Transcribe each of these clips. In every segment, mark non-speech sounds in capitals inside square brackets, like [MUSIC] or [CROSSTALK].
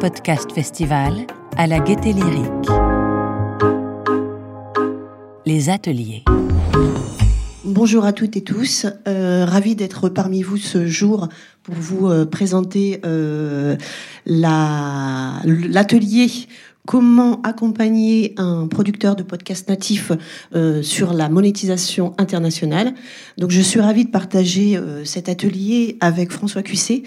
Podcast Festival à la Gaieté Lyrique. Les ateliers. Bonjour à toutes et tous, euh, ravi d'être parmi vous ce jour pour vous euh, présenter euh, la- l'atelier Comment accompagner un producteur de podcast natif euh, sur la monétisation internationale. Donc je suis ravie de partager cet atelier avec François Cuissé,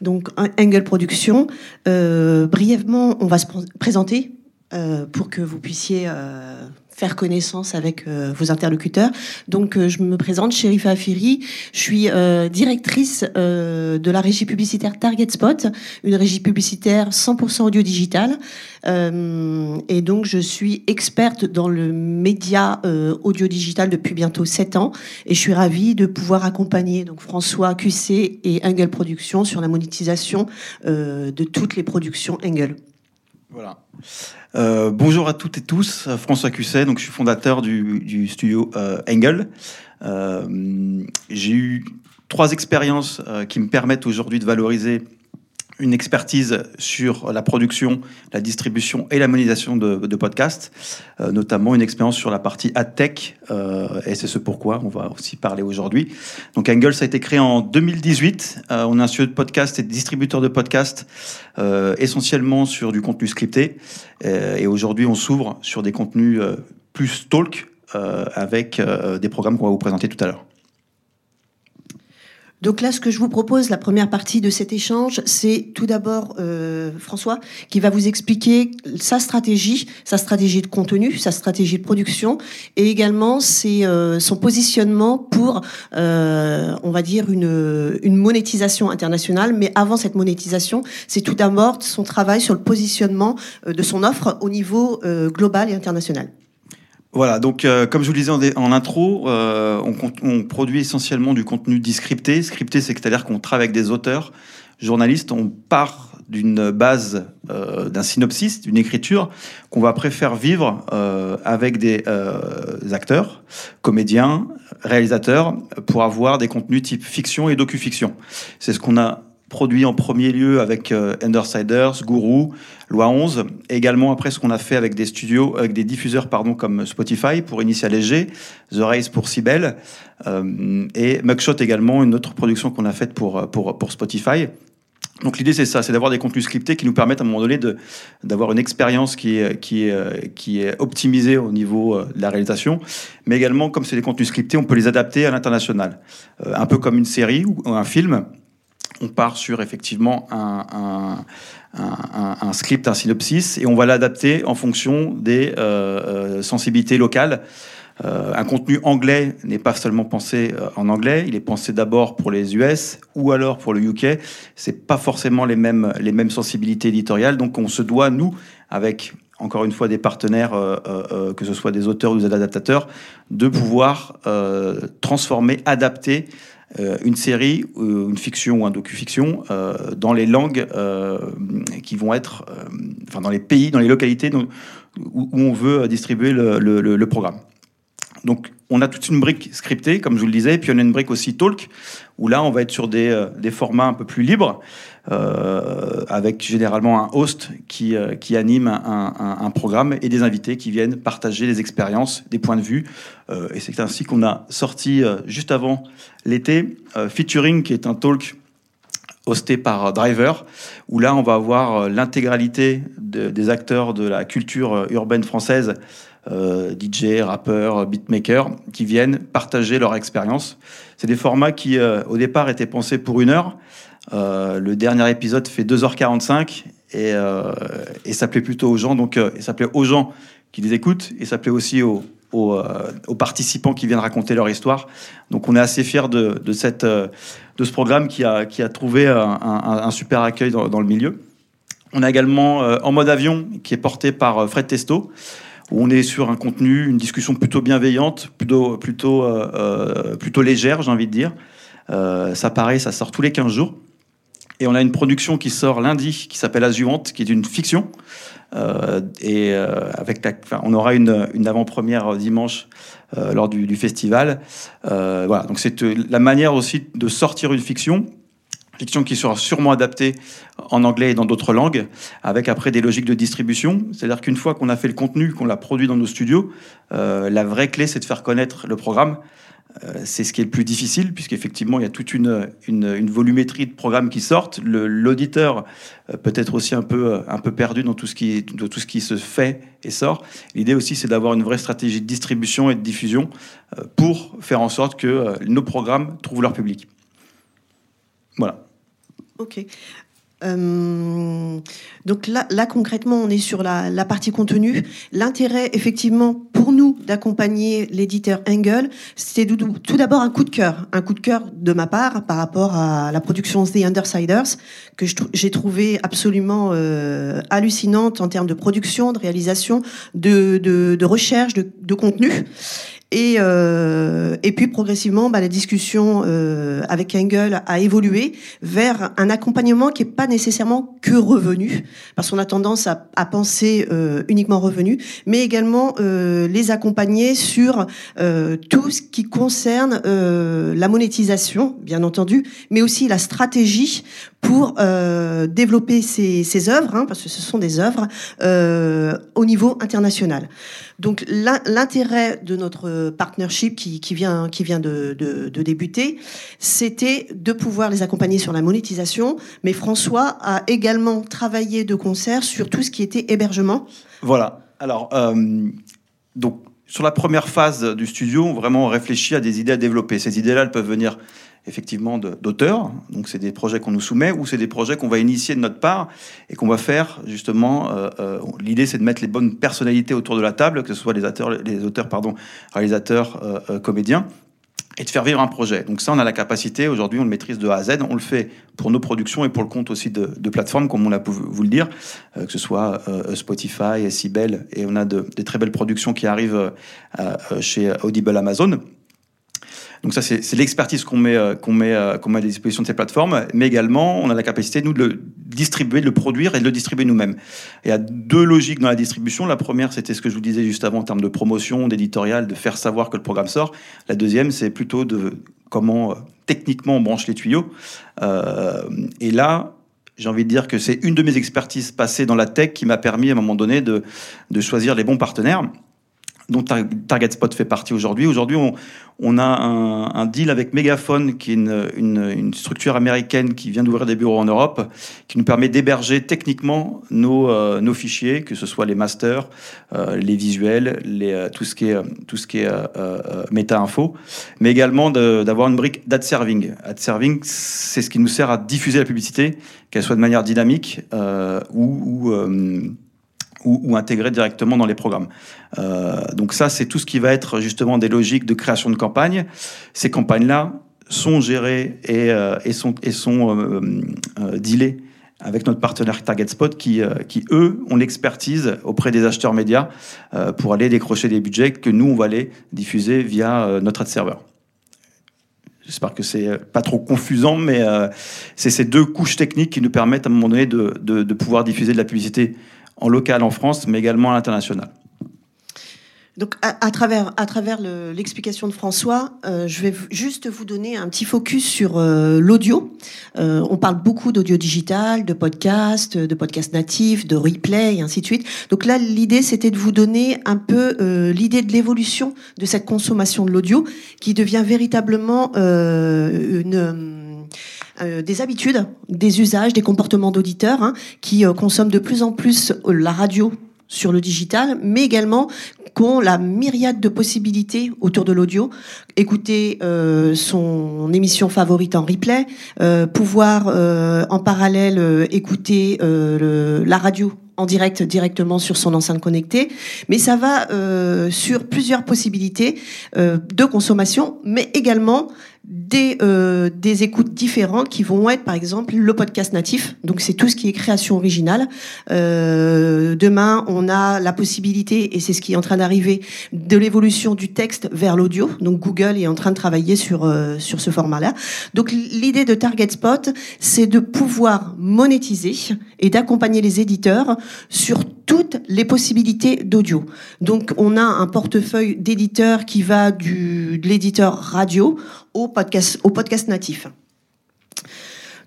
donc Angle Production. Euh, brièvement, on va se pr- présenter euh, pour que vous puissiez euh, faire connaissance avec euh, vos interlocuteurs. Donc, euh, je me présente, Sherifa Afiri. Je suis euh, directrice euh, de la régie publicitaire Target Spot, une régie publicitaire 100% audio digital. Euh, et donc, je suis experte dans le média audio digital depuis bientôt 7 ans. Et je suis ravie de pouvoir accompagner donc François QC et Angle Productions sur la monétisation de toutes les productions Angle. Voilà. Euh, bonjour à toutes et tous, euh, François Cusset, donc je suis fondateur du, studio euh, Engel. Euh, J'ai eu trois expériences qui me permettent aujourd'hui de valoriser une expertise sur la production, la distribution et la monétisation de, de podcasts, euh, notamment une expérience sur la partie AdTech, euh, et c'est ce pourquoi on va aussi parler aujourd'hui. Donc Engel, ça a été créé en 2018. Euh, on est un studio de podcast et distributeur de podcasts essentiellement sur du contenu scripté. Et aujourd'hui, on s'ouvre sur des contenus plus talk avec des programmes qu'on va vous présenter tout à l'heure. Donc là, ce que je vous propose, la première partie de cet échange, c'est tout d'abord euh, François qui va vous expliquer sa stratégie, sa stratégie de contenu, sa stratégie de production, et également ses, euh, son positionnement pour, euh, on va dire, une, une monétisation internationale. Mais avant cette monétisation, c'est tout d'abord son travail sur le positionnement de son offre au niveau global et international. Voilà, donc euh, comme je vous le disais en, intro, euh, on, produit essentiellement du contenu dit scripté. Scripté, c'est c'est-à-dire qu'on travaille avec des auteurs, journalistes, on part d'une base, euh, d'un synopsis, d'une écriture qu'on va faire vivre avec des acteurs, comédiens, réalisateurs, pour avoir des contenus type fiction et docu-fiction. C'est ce qu'on a produit en premier lieu avec Undersiders, Guru, Loi 11, et également après ce qu'on a fait avec des studios, avec des diffuseurs pardon, comme Spotify pour Initial SG, The Race pour Cybelle, euh, et Mugshot également, une autre production qu'on a faite pour, pour, pour Spotify. Donc l'idée c'est ça, c'est d'avoir des contenus scriptés qui nous permettent à un moment donné d'avoir une expérience qui est, qui, est, qui est optimisée au niveau euh, de la réalisation, mais également comme c'est des contenus scriptés, on peut les adapter à l'international. Euh, un peu comme une série ou un film, on part sur effectivement un, script, un synopsis, et on va l'adapter en fonction des euh, euh, sensibilités locales. Euh, un contenu anglais n'est pas seulement pensé en anglais, il est pensé d'abord pour les US ou alors pour le UK. C'est pas forcément les mêmes, sensibilités éditoriales, donc on se doit, nous, avec encore une fois des partenaires, que ce soit des auteurs ou des adaptateurs, de pouvoir transformer, adapter une série, euh, une fiction ou un docu-fiction euh, dans les langues euh, qui vont être, euh, enfin dans les pays, dans les localités où, on veut distribuer le, programme. Donc on a toute une brique scriptée, comme je vous le disais, puis on a une brique aussi talk, où là on va être sur des, euh, formats un peu plus libres, euh, avec généralement un host qui, euh, anime un, programme et des invités qui viennent partager des expériences, des points de vue. Euh, et c'est ainsi qu'on a sorti euh, juste avant l'été euh, Featuring, qui est un talk hosté par euh, Driver, où là on va avoir euh, l'intégralité de- des acteurs de la culture euh, urbaine française, euh, DJ, rappeurs, beatmakers, qui viennent partager leur expérience. C'est des formats qui euh, au départ étaient pensés pour une heure. Euh, le dernier épisode fait 2h45 et, euh, et ça plaît plutôt aux gens. Donc, euh, ça plaît aux gens qui les écoutent et ça plaît aussi aux, participants qui viennent raconter leur histoire. Donc, on est assez fiers de, ce programme qui a, trouvé un, super accueil dans, le milieu. On a également En mode avion qui est porté par Fred Testo où on est sur un contenu, une discussion plutôt bienveillante, plutôt, plutôt, légère, j'ai envie de dire. Ça pareil, ça sort tous les 15 jours. Et on a une production qui sort lundi, qui s'appelle La Suivante, qui est une fiction. Euh, et euh, avec enfin, on aura une, une avant-première dimanche euh, lors du, du festival. Euh, voilà, donc c'est euh, la manière aussi de sortir une fiction. fiction qui sera sûrement adaptée en anglais et dans d'autres langues, avec après des logiques de distribution. C'est-à-dire qu'une fois qu'on a fait le contenu, qu'on l'a produit dans nos studios, euh, la vraie clé, c'est de faire connaître le programme. Euh, c'est ce qui est le plus difficile, puisqu'effectivement, il y a toute une, volumétrie de programmes qui sortent. L'auditeur euh, peut être aussi un peu, un peu perdu dans tout, ce qui, dans tout ce qui se fait et sort. L'idée aussi, c'est d'avoir une vraie stratégie de distribution et de diffusion pour faire en sorte que nos programmes trouvent leur public. Voilà. Ok. Euh, donc là, là, concrètement, on est sur la, partie contenu. L'intérêt, effectivement, pour nous d'accompagner l'éditeur Engel, c'est tout d'abord un coup de cœur, un coup de cœur de ma part par rapport à la production The Undersiders que j'ai trouvé absolument euh, hallucinante en termes de production, de réalisation, de, de, de recherche, de, de contenu. Et, euh, et puis progressivement, bah, la discussion euh, avec Engel a évolué vers un accompagnement qui n'est pas nécessairement que revenu, parce qu'on a tendance à, à penser euh, uniquement revenu, mais également euh, les accompagner sur euh, tout ce qui concerne euh, la monétisation, bien entendu, mais aussi la stratégie pour développer ces, ces œuvres, hein, parce que ce sont des œuvres au niveau international. Donc l'intérêt de notre partnership qui, vient, de, débuter, c'était de pouvoir les accompagner sur la monétisation. Mais François a également travaillé de concert sur tout ce qui était hébergement. Voilà. Alors, euh, sur la première phase du studio, on vraiment réfléchit à des idées à développer. Ces idées-là, elles peuvent venir effectivement d'auteurs. Donc c'est des projets qu'on nous soumet ou c'est des projets qu'on va initier de notre part et qu'on va faire justement. Euh, euh, L'idée c'est de mettre les bonnes personnalités autour de la table, que ce soit les auteurs, les auteurs pardon, réalisateurs, euh, comédiens, et de faire vivre un projet. Donc ça, on a la capacité, aujourd'hui, on le maîtrise de A à Z, on le fait pour nos productions et pour le compte aussi de, plateformes, comme on a pu vous le dire, que ce soit Spotify, Sibel, et on a de, des très belles productions qui arrivent chez Audible Amazon. Donc ça, c'est l'expertise qu'on met, euh, qu'on met, euh, qu'on met à disposition de ces plateformes, mais également, on a la capacité, nous, de le distribuer, de le produire et de le distribuer nous-mêmes. Il y a deux logiques dans la distribution. La première, c'était ce que je vous disais juste avant en termes de promotion, d'éditorial, de faire savoir que le programme sort. La deuxième, c'est plutôt de comment euh, techniquement on branche les tuyaux. Euh, et là, j'ai envie de dire que c'est une de mes expertises passées dans la tech qui m'a permis à un moment donné de, de choisir les bons partenaires dont Target Spot fait partie aujourd'hui. Aujourd'hui, on, on a un, un, deal avec Megaphone, qui est une, une, une structure américaine qui vient d'ouvrir des bureaux en Europe, qui nous permet d'héberger techniquement nos, euh, nos fichiers, que ce soit les masters, euh, les visuels, les, euh, tout ce qui est, tout ce qui est euh, euh, méta-info, mais également d'avoir une brique ad serving. Ad serving, c'est ce qui nous sert à diffuser la publicité, qu'elle soit de manière dynamique ou, ou ou, ou intégrés directement dans les programmes. Euh, donc ça, c'est tout ce qui va être justement des logiques de création de campagne. Ces campagnes-là sont gérées et, euh, sont, et sont euh, euh dealées avec notre partenaire Target Spot qui, qui eux, ont l'expertise auprès des acheteurs médias pour aller décrocher des budgets que nous, on va aller diffuser via notre ad serveur. J'espère que c'est pas trop confusant, mais c'est ces deux couches techniques qui nous permettent à un moment donné de, de pouvoir diffuser de la publicité en local en France, mais également à l'international. Donc, à, travers, à travers l'explication de François, euh, je vais juste vous donner un petit focus sur euh, l'audio. Euh, on parle beaucoup d'audio digital, de podcast, de podcast natif, de replay, et ainsi de suite. Donc là, l'idée, c'était de vous donner un peu l'idée de l'évolution de cette consommation de l'audio, qui devient véritablement une euh, des habitudes, des usages, des comportements d'auditeurs hein, qui euh, consomment de plus en plus la radio sur le digital, mais également qu'ont la myriade de possibilités autour de l'audio. Écouter euh, son émission favorite en replay, euh, pouvoir euh, en parallèle euh, écouter la radio en direct directement sur son enceinte connectée, mais ça va sur plusieurs possibilités de consommation, mais également des, euh, des écoutes différentes qui vont être, par exemple, le podcast natif. Donc, c'est tout ce qui est création originale. Euh, demain, on a la possibilité, et c'est ce qui est en train d'arriver, de l'évolution du texte vers l'audio. Donc, Google est en train de travailler sur, euh, sur ce format-là. Donc, l'idée de Target Spot, c'est de pouvoir monétiser et d'accompagner les éditeurs sur toutes les possibilités d'audio. Donc, on a un portefeuille d'éditeurs qui va du, de l'éditeur radio au podcast, natif.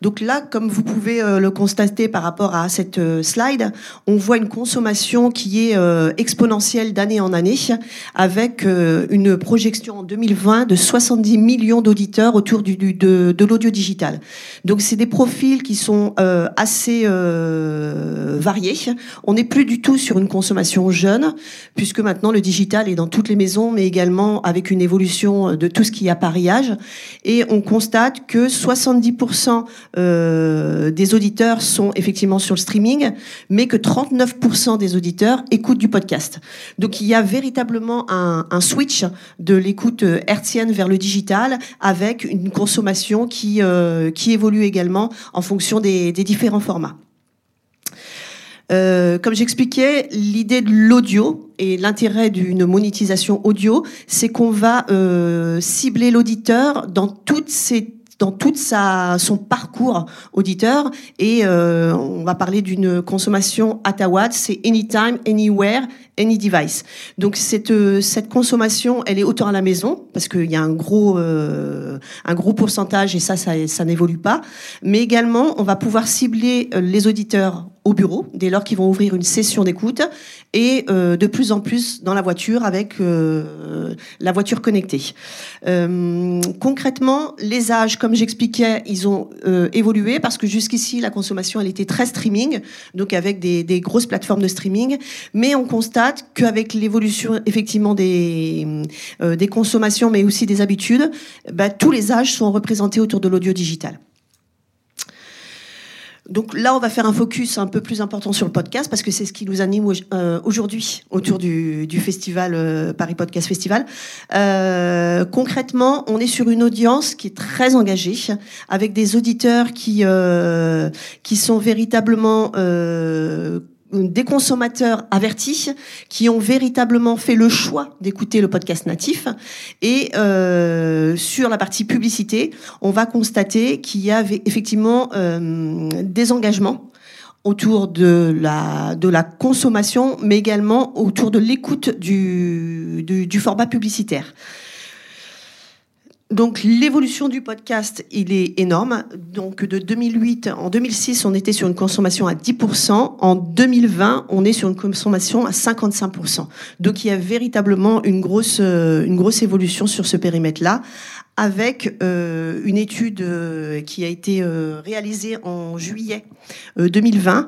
Donc là, comme vous pouvez le constater par rapport à cette slide, on voit une consommation qui est exponentielle d'année en année, avec une projection en 2020 de 70 millions d'auditeurs autour du, de, de l'audio digital. Donc c'est des profils qui sont assez variés. On n'est plus du tout sur une consommation jeune, puisque maintenant le digital est dans toutes les maisons, mais également avec une évolution de tout ce qui est appareillage. Et on constate que 70% euh, des auditeurs sont effectivement sur le streaming, mais que 39% des auditeurs écoutent du podcast. Donc il y a véritablement un, switch de l'écoute hertzienne vers le digital, avec une consommation qui, euh, qui évolue également en fonction des différents formats. Euh, comme j'expliquais, l'idée de l'audio et l'intérêt d'une monétisation audio, c'est qu'on va euh, cibler l'auditeur dans toutes ses dans tout sa, son parcours auditeur. Et euh, on va parler d'une consommation watt, c'est anytime, anywhere, any device. Donc cette, euh, cette consommation, elle est autant à la maison parce qu'il y a un gros, euh, un gros pourcentage et ça, ça, n'évolue pas, mais également on va pouvoir cibler les auditeurs au bureau dès lors qu'ils vont ouvrir une session d'écoute et euh, de plus en plus dans la voiture avec euh, la voiture connectée. Euh, concrètement, les âges, comme j'expliquais, ils ont évolué parce que jusqu'ici la consommation elle était très streaming, donc avec des, des grosses plateformes de streaming, mais on constate qu'avec l'évolution effectivement des des consommations, mais aussi des habitudes, bah, tous les âges sont représentés autour de l'audio digital. Donc là, on va faire un focus un peu plus important sur le podcast parce que c'est ce qui nous anime euh, aujourd'hui autour du, festival euh, Paris Podcast Festival. Euh, concrètement, on est sur une audience qui est très engagée, avec des auditeurs qui qui sont véritablement des consommateurs avertis qui ont véritablement fait le choix d'écouter le podcast natif. Et euh, sur la partie publicité, on va constater qu'il y avait effectivement euh, des engagements autour de la, de la consommation, mais également autour de l'écoute du, du format publicitaire. Donc l'évolution du podcast, il est énorme. Donc de 2008, en 2006, on était sur une consommation à 10%. En 2020, on est sur une consommation à 55%. Donc il y a véritablement une grosse, euh, une grosse évolution sur ce périmètre-là, avec euh, une étude euh, qui a été réalisée en juillet 2020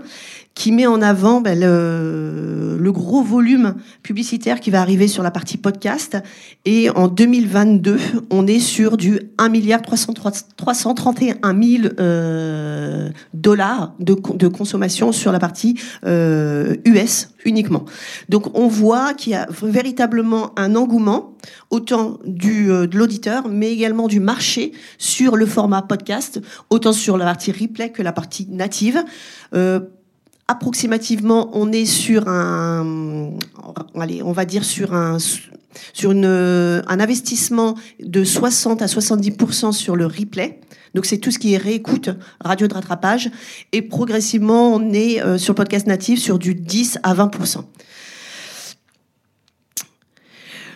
qui met en avant ben, le, gros volume publicitaire qui va arriver sur la partie podcast. Et en 2022, on est sur du 1 milliard 331 000 euh, dollars de, de, consommation sur la partie euh, US uniquement. Donc on voit qu'il y a véritablement un engouement autant du, euh, de l'auditeur, mais également du marché sur le format podcast, autant sur la partie replay que la partie native. Euh, approximativement, on est sur un, allez, on va dire sur un, sur une, un investissement de 60 à 70% sur le replay. Donc c'est tout ce qui est réécoute, radio de rattrapage. Et progressivement, on est euh, sur le podcast natif sur du 10 à 20%.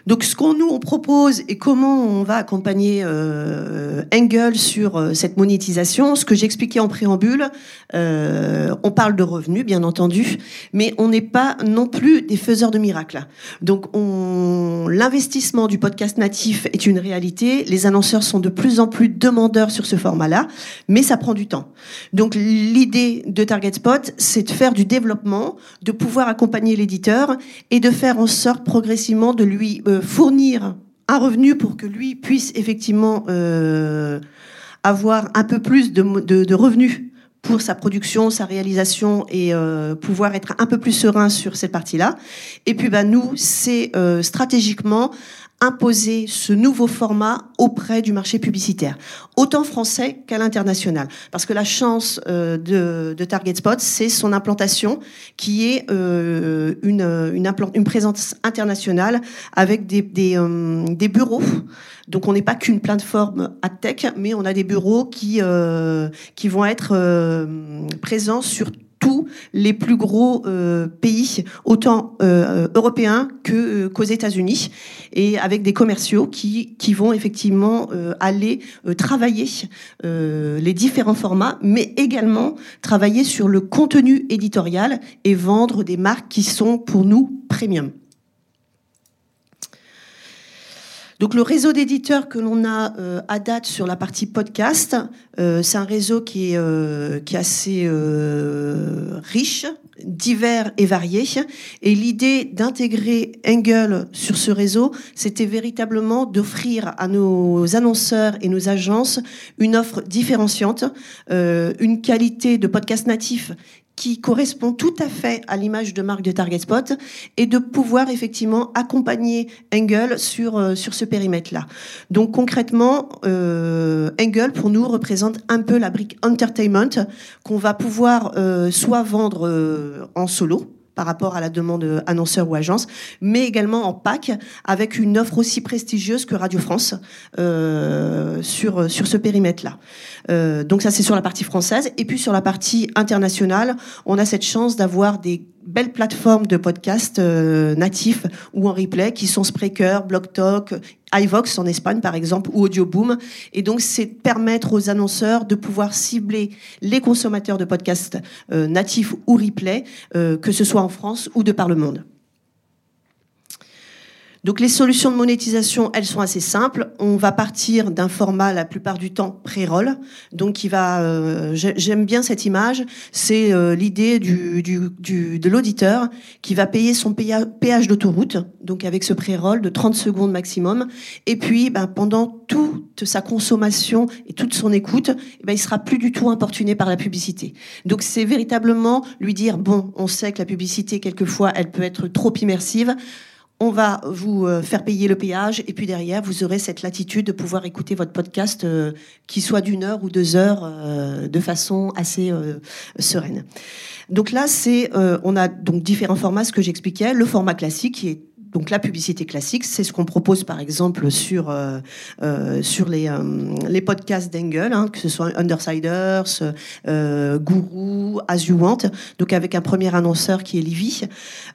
Donc, ce qu'on nous on propose et comment on va accompagner euh, Engel sur euh, cette monétisation, ce que j'expliquais en préambule, euh, on parle de revenus, bien entendu, mais on n'est pas non plus des faiseurs de miracles. Donc, l'investissement du podcast natif est une réalité. Les annonceurs sont de plus en plus demandeurs sur ce format-là, mais ça prend du temps. Donc, l'idée de Target Spot, c'est de faire du développement, de pouvoir accompagner l'éditeur et de faire en sorte progressivement de lui euh, fournir un revenu pour que lui puisse effectivement euh, avoir un peu plus de, revenus pour sa production, sa réalisation et euh, pouvoir être un peu plus serein sur cette partie-là. Et puis bah, nous, c'est stratégiquement imposer ce nouveau format auprès du marché publicitaire, autant français qu'à l'international. Parce que la chance euh, de, de, Target Spot, c'est son implantation qui est euh, une, une, une, présence internationale avec des, des, euh, des bureaux. Donc on n'est pas qu'une plateforme à tech, mais on a des bureaux qui, qui vont être présents sur tous les plus gros euh, pays, autant euh, européens que euh, qu'aux États-Unis, et avec des commerciaux qui, qui vont effectivement aller travailler les différents formats, mais également travailler sur le contenu éditorial et vendre des marques qui sont pour nous premium. Donc le réseau d'éditeurs que l'on a euh, à date sur la partie podcast, euh, c'est un réseau qui est, euh, qui est assez riche, divers et varié. Et l'idée d'intégrer Engel sur ce réseau, c'était véritablement d'offrir à nos annonceurs et nos agences une offre différenciante, une qualité de podcast natif qui correspond tout à fait à l'image de marque de Target Spot et de pouvoir effectivement accompagner Engel sur, euh, sur ce périmètre-là. Donc concrètement, euh, Engel pour nous représente un peu la brique entertainment qu'on va pouvoir euh, soit vendre euh, en solo, par rapport à la demande annonceur ou agence, mais également en pack avec une offre aussi prestigieuse que Radio France euh, sur, sur ce périmètre-là. Euh, donc ça c'est sur la partie française. Et puis sur la partie internationale, on a cette chance d'avoir des belles plateformes de podcasts euh, natifs ou en replay qui sont Spreaker, BlogTalk, iVox en Espagne par exemple ou Audioboom. Et donc c'est permettre aux annonceurs de pouvoir cibler les consommateurs de podcasts euh, natifs ou replay, euh, que ce soit en France ou de par le monde. Donc les solutions de monétisation, elles sont assez simples. On va partir d'un format la plupart du temps pré-roll. Donc qui va, euh, j'aime bien cette image. C'est euh, l'idée du, du, de l'auditeur qui va payer son péage d'autoroute, donc avec ce pré-roll de 30 secondes maximum. Et puis ben, pendant toute sa consommation et toute son écoute, eh ben, il sera plus du tout importuné par la publicité. Donc c'est véritablement lui dire bon, on sait que la publicité quelquefois elle peut être trop immersive on va vous euh, faire payer le péage et puis derrière, vous aurez cette latitude de pouvoir écouter votre podcast euh, qui soit d'une heure ou deux heures euh, de façon assez sereine. Donc là, c'est, on a donc différents formats, ce que j'expliquais. Le format classique qui est donc la publicité classique, c'est ce qu'on propose par exemple sur euh, euh, sur les euh, les podcasts d'Engel, hein, que ce soit Undersiders, Guru, As You Want, donc avec un premier annonceur qui est Livy.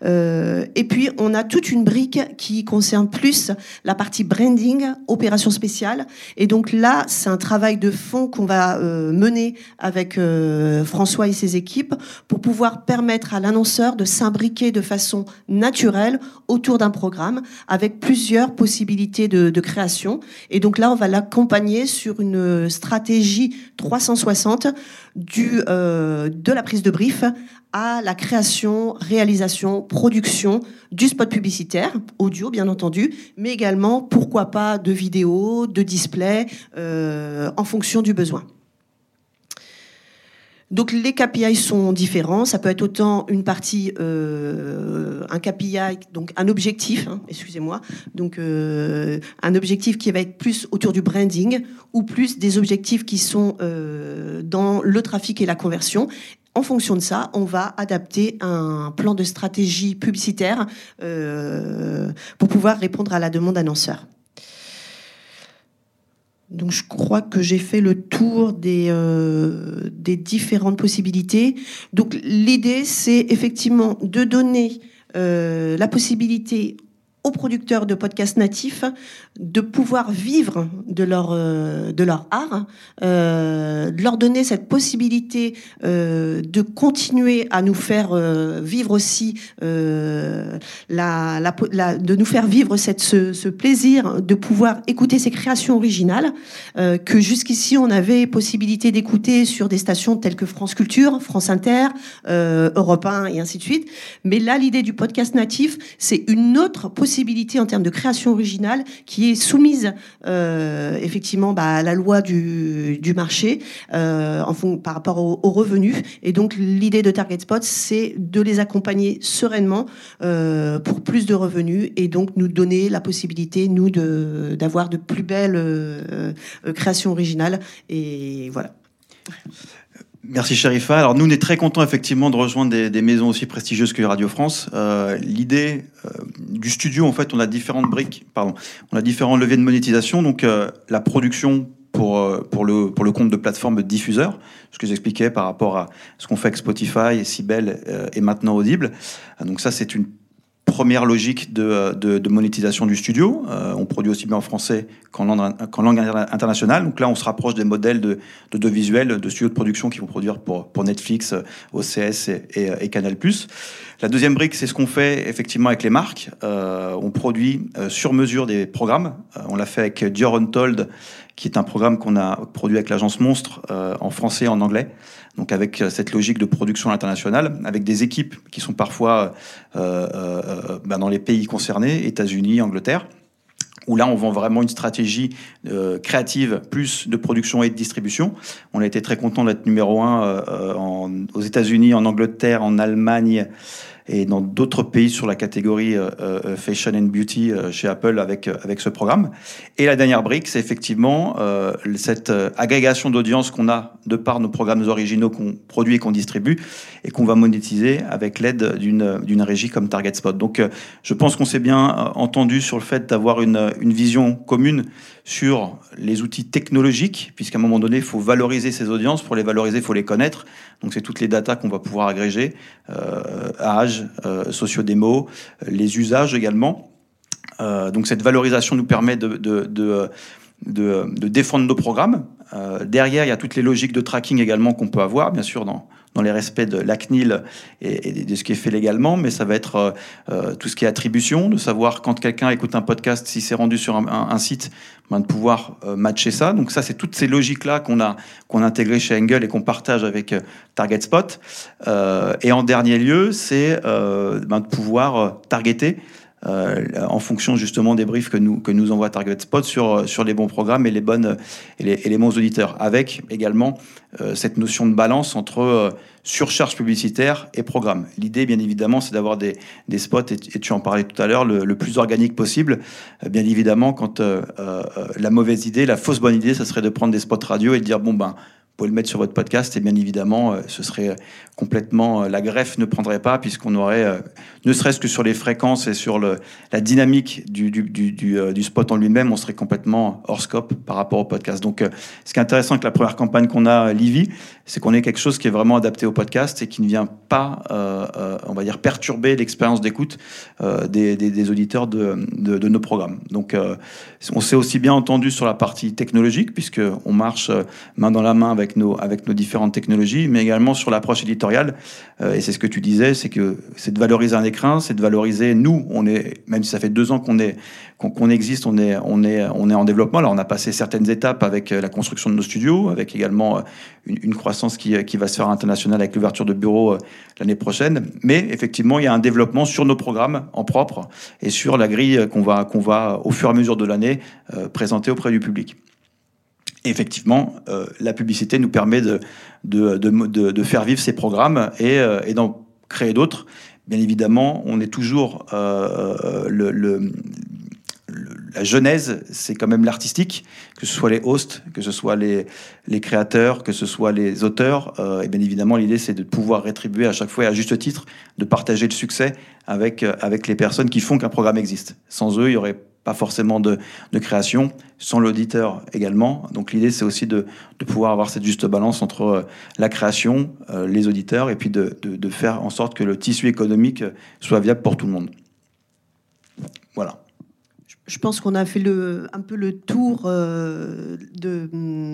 Et puis on a toute une brique qui concerne plus la partie branding, opération spéciale. Et donc là, c'est un travail de fond qu'on va mener avec François et ses équipes pour pouvoir permettre à l'annonceur de s'imbriquer de façon naturelle autour d'un programme avec plusieurs possibilités de, création. Et donc là, on va l'accompagner sur une stratégie 360 du, euh, de la prise de brief à la création, réalisation, production du spot publicitaire, audio bien entendu, mais également, pourquoi pas, de vidéo, de display, euh, en fonction du besoin. Donc les KPI sont différents. Ça peut être autant une partie, euh, un KPI, donc un objectif, hein, excusez-moi, donc euh, un objectif qui va être plus autour du branding ou plus des objectifs qui sont euh, dans le trafic et la conversion. En fonction de ça, on va adapter un plan de stratégie publicitaire pour pouvoir répondre à la demande annonceur. Donc je crois que j'ai fait le tour des, euh, des différentes possibilités. Donc l'idée, c'est effectivement de donner euh, la possibilité aux producteurs de podcasts natifs de pouvoir vivre de leur euh, de leur art, euh, de leur donner cette possibilité euh, de continuer à nous faire vivre aussi la, la, la, de nous faire vivre cette ce, ce, plaisir de pouvoir écouter ces créations originales que jusqu'ici on avait possibilité d'écouter sur des stations telles que France Culture, France Inter, Europe 1 et ainsi de suite. Mais là l'idée du podcast natif c'est une autre possibilité en termes de création originale qui est soumise euh, effectivement bah, à la loi du, marché euh, en fond, par rapport aux, revenus. Et donc l'idée de Target Spot, c'est de les accompagner sereinement euh, pour plus de revenus et donc nous donner la possibilité, nous, d'avoir de, de, plus belles créations originales. Et voilà. Merci Sherifa. Alors nous, on est très contents effectivement de rejoindre des, maisons aussi prestigieuses que Radio France. Euh, L'idée euh, du studio, en fait, on a différentes briques, pardon, on a différents leviers de monétisation. Donc euh, la production pour euh, pour, le, pour le compte de plateformes diffuseurs, ce que j'expliquais par rapport à ce qu'on fait avec Spotify, Sibel et maintenant Audible. Donc ça, c'est une première logique de, de, monétisation du studio. Euh, on produit aussi bien en français qu'en langue, internationale. Donc là, on se rapproche des modèles de, de, visuels, de studios de production qui vont produire pour, pour Netflix, OCS et, Canal+. La deuxième brique, c'est ce qu'on fait effectivement avec les marques. Euh, on produit euh, sur mesure des programmes. on l'a fait avec Dior Untold, qui est un programme qu'on a produit avec l'agence Monstre en français et en anglais donc avec euh, cette logique de production internationale, avec des équipes qui sont parfois euh, euh, bah, dans les pays concernés, États-Unis, Angleterre, où là on vend vraiment une stratégie créative plus de production et de distribution. On a été très content d'être numéro un aux États-Unis, en Angleterre, en Allemagne et dans d'autres pays sur la catégorie euh, euh, Fashion and Beauty euh, chez Apple avec, avec ce programme. Et la dernière brique, c'est effectivement cette agrégation d'audience qu'on a de par nos programmes originaux qu'on produit et qu'on distribue et qu'on va monétiser avec l'aide d'une régie comme Target Spot. Donc je pense qu'on s'est bien entendu sur le fait d'avoir une, une vision commune sur les outils technologiques, puisqu'à un moment donné, il faut valoriser ces audiences. Pour les valoriser, il faut les connaître. Donc, c'est toutes les datas qu'on va pouvoir agréger, euh, âge, euh, socio-démo, les usages également. Euh, donc, cette valorisation nous permet de, de, de, de défendre nos programmes. Euh, derrière, il y a toutes les logiques de tracking également qu'on peut avoir, bien sûr, dans, dans les respects de la CNIL et, de ce qui est fait légalement, mais ça va être euh, euh, tout ce qui est attribution, de savoir quand quelqu'un écoute un podcast, si c'est rendu sur un, site, ben, de pouvoir matcher ça. Donc ça, c'est toutes ces logiques-là qu'on a, qu'on a intégrées chez Engel et qu'on partage avec Target Spot. et en dernier lieu, c'est ben, de pouvoir targeter euh, en fonction justement des briefs que nous, que nous envoie Target Spot sur, sur les bons programmes et les, bonnes, et les, bons auditeurs, avec également euh, cette notion de balance entre euh, surcharge publicitaire et programme. L'idée, bien évidemment, c'est d'avoir des, des, spots, et, tu en parlais tout à l'heure, le, le, plus organique possible. bien évidemment, quand la mauvaise idée, la fausse bonne idée, ça serait de prendre des spots radio et de dire, bon ben, vous pouvez le mettre sur votre podcast et bien évidemment, euh, ce serait complètement, euh, la greffe ne prendrait pas puisqu'on aurait, euh, ne serait-ce que sur les fréquences et sur le, la dynamique du, du, du, du spot en lui-même, on serait complètement hors scope par rapport au podcast. Donc, ce qui est intéressant avec la première campagne qu'on a, Livy, c'est qu'on est quelque chose qui est vraiment adapté au podcast et qui ne vient pas, on va dire, perturber l'expérience d'écoute des, des, auditeurs de, de, nos programmes. Donc, on s'est aussi bien entendu sur la partie technologique puisque on marche main dans la main avec nos, avec nos différentes technologies, mais également sur l'approche éditoriale. Euh, et c'est ce que tu disais, c'est que c'est de valoriser un écrin, c'est de valoriser nous. On est, même si ça fait deux ans qu'on est, qu'on existe, on est, on est, on est en développement. Alors on a passé certaines étapes avec euh, la construction de nos studios, avec également euh, une, croissance qui, qui va se faire internationale avec l'ouverture de bureaux l'année prochaine. Mais effectivement, il y a un développement sur nos programmes en propre et sur la grille qu'on va, qu'on va au fur et à mesure de l'année présenter auprès du public effectivement, euh, la publicité nous permet de, de, de, de, faire vivre ces programmes et, euh, et d'en créer d'autres. Bien évidemment, on est toujours euh, le, le, la genèse, c'est quand même l'artistique, que ce soit les hosts, que ce soit les, les créateurs, que ce soit les auteurs. et bien évidemment, l'idée, c'est de pouvoir rétribuer à chaque fois, et à juste titre, de partager le succès avec, avec les personnes qui font qu'un programme existe. Sans eux, il y aurait pas forcément de, de création, sans l'auditeur également. Donc l'idée, c'est aussi de, de, pouvoir avoir cette juste balance entre euh, la création, euh, les auditeurs, et puis de, de, faire en sorte que le tissu économique soit viable pour tout le monde. Voilà. Je pense qu'on a fait un peu le tour euh, de,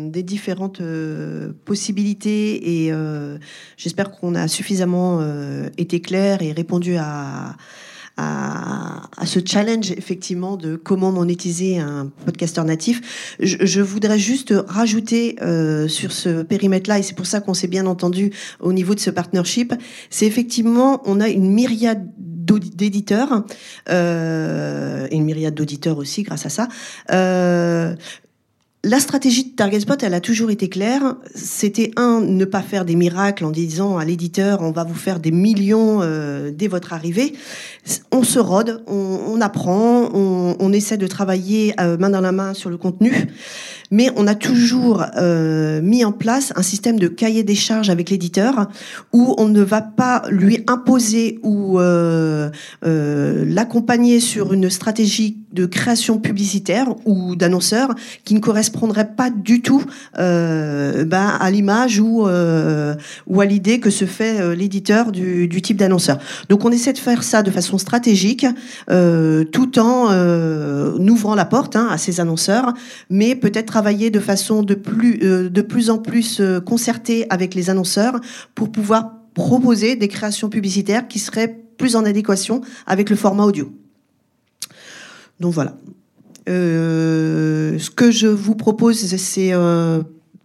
des différentes euh, possibilités et euh, j'espère qu'on a suffisamment euh, été clair et répondu à, à, ce challenge effectivement de comment monétiser un podcasteur natif. Je, voudrais juste rajouter euh, sur ce périmètre-là, et c'est pour ça qu'on s'est bien entendu au niveau de ce partnership, c'est effectivement, on a une myriade d'éditeurs, euh, et une myriade d'auditeurs aussi grâce à ça. Euh, la stratégie de Target Spot, elle a toujours été claire. C'était un, ne pas faire des miracles en disant à l'éditeur, on va vous faire des millions euh, dès votre arrivée. On se rôde, on, apprend, on, essaie de travailler euh, main dans la main sur le contenu. mais on a toujours euh, mis en place un système de cahier des charges avec l'éditeur où on ne va pas lui imposer ou euh, euh, l'accompagner sur une stratégie de création publicitaire ou d'annonceur qui ne correspondrait pas du tout euh, ben, à l'image ou, euh, ou à l'idée que se fait euh, l'éditeur du, type d'annonceur. Donc on essaie de faire ça de façon stratégique, tout en ouvrant la porte hein, à ces annonceurs, mais peut-être travailler de façon de plus, en plus concertée avec les annonceurs pour pouvoir proposer des créations publicitaires qui seraient plus en adéquation avec le format audio. Donc voilà. Euh, ce que je vous propose, c'est euh,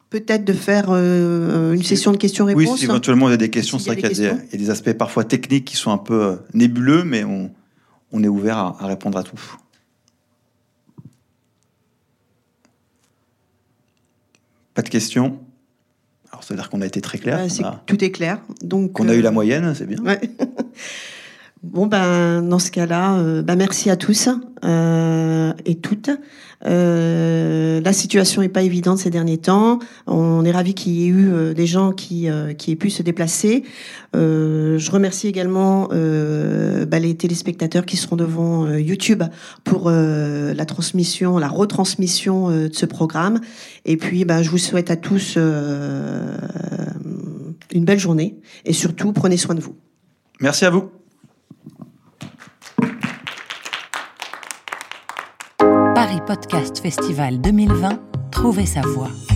peut-être de faire euh, une session de Oui, questions-réponses. si éventuellement il y a des questions, c'est vrai qu'il y, a des aspects parfois techniques qui sont un peu nébuleux, mais on, on est ouvert à, à répondre à tout. Pas de questions? Alors, ça veut dire qu'on a été très clair. A, tout est clair. Donc, qu'on a eu la moyenne, c'est bien. Ouais. [LAUGHS] Bon ben dans ce cas-là, euh, ben, merci à tous euh, et toutes. Euh, la situation n'est pas évidente ces derniers temps. On est ravis qu'il y ait eu euh, des gens qui euh, qui aient pu se déplacer. Je remercie également ben, les téléspectateurs qui seront devant YouTube pour la transmission, la retransmission de ce programme. Et puis ben, je vous souhaite à tous une belle journée et surtout prenez soin de vous. Merci à vous. Paris Podcast Festival 2020, trouvez sa voix.